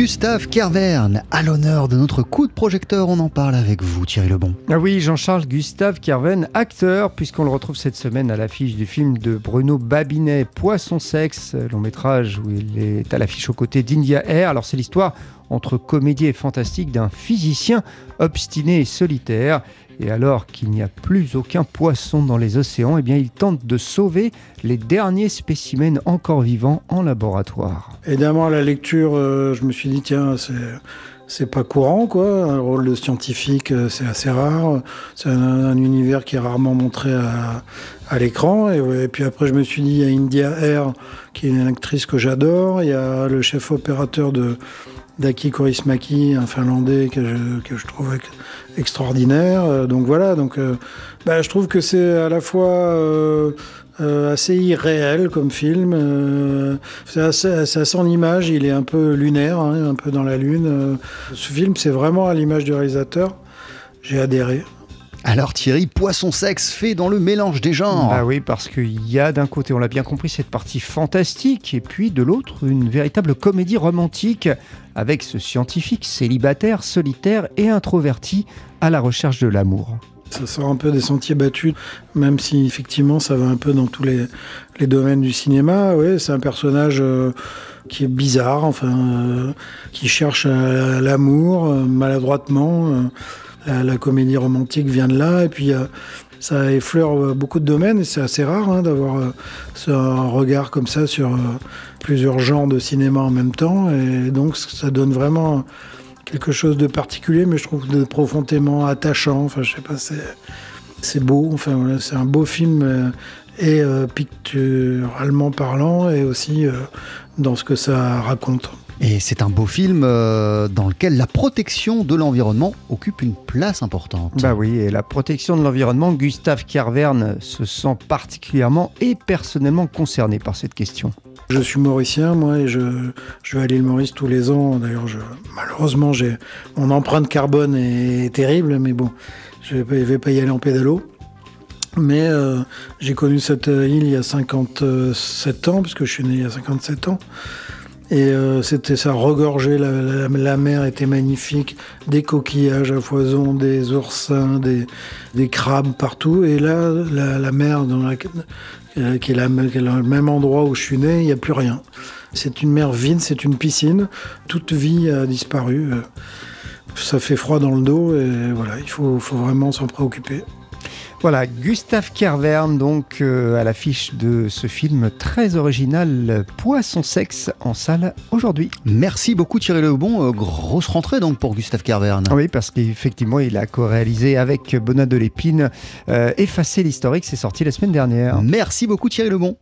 Gustave Kerverne, à l'honneur de notre coup de projecteur, on en parle avec vous Thierry Lebon. Ah oui, Jean-Charles Gustave Kerverne, acteur, puisqu'on le retrouve cette semaine à l'affiche du film de Bruno Babinet, Poisson Sexe, long métrage où il est à l'affiche aux côtés d'India Air. Alors c'est l'histoire entre comédie et fantastique d'un physicien obstiné et solitaire. Et alors qu'il n'y a plus aucun poisson dans les océans, eh bien il tente de sauver les derniers spécimens encore vivants en laboratoire. Évidemment, à la lecture, euh, je me suis dit, tiens, c'est c'est pas courant, quoi. Un rôle de scientifique, euh, c'est assez rare. C'est un, univers qui est rarement montré à, à l'écran. Et, et, puis après, je me suis dit, il y a India Air, qui est une actrice que j'adore. Il y a le chef opérateur de Daki Korismaki, un Finlandais que je, trouve extraordinaire. Euh, donc voilà, donc euh, bah, je trouve que c'est à la fois euh, assez irréel comme film. C'est à son image, il est un peu lunaire, hein, un peu dans la lune. ce film, c'est vraiment à l'image du réalisateur. J'ai adhéré. Alors Thierry, poisson sexe fait dans le mélange des genres. Ah oui, parce qu'il y a d'un côté, on l'a bien compris, cette partie fantastique, et puis de l'autre, une véritable comédie romantique avec ce scientifique célibataire, solitaire et introverti à la recherche de l'amour. Ça sort un peu des sentiers battus, même si effectivement ça va un peu dans tous les, les domaines du cinéma. Ouais, c'est un personnage euh, qui est bizarre, enfin, euh, qui cherche euh, l'amour euh, maladroitement. Euh, la, comédie romantique vient de là, et puis ça effleure beaucoup de domaines, et c'est assez rare hein, d'avoir un regard comme ça sur plusieurs genres de cinéma en même temps, et donc ça donne vraiment quelque chose de particulier, mais je trouve de profondément attachant. Enfin, je sais pas, c'est beau. Enfin, c'est un beau film euh, et euh, picturalement parlant, et aussi euh, dans ce que ça raconte. Et c'est un beau film euh, dans lequel la protection de l'environnement occupe une place importante. Bah oui, et la protection de l'environnement, Gustave Kerverne se sent particulièrement et personnellement concerné par cette question. Je suis mauricien, moi, et je, je vais à l'île Maurice tous les ans. D'ailleurs, malheureusement, j'ai mon empreinte carbone est terrible, mais bon, je ne vais, vais pas y aller en pédalo. Mais euh, j'ai connu cette île il y a 57 ans, puisque je suis né il y a 57 ans. Et euh, c'était ça, regorgé, la, la, mer était magnifique, des coquillages à foison, des oursins, des, crabes partout. Et là, la, mer dans euh, qui, est la, qui est le même endroit où je suis né, il n'y a plus rien. C'est une mer vide, c'est une piscine, toute vie a disparu. Ça fait froid dans le dos et voilà, il faut, faut vraiment s'en préoccuper. Voilà, Gustave Kerverne, donc euh, à l'affiche de ce film très original, Poisson Sexe, en salle aujourd'hui. Merci beaucoup Thierry Lebon. Euh, grosse rentrée donc pour Gustave Kerverne. Oui, parce qu'effectivement, il a co-réalisé avec Bonnat de l'Épine euh, Effacer l'historique, c'est sorti la semaine dernière. Merci beaucoup Thierry Lebon.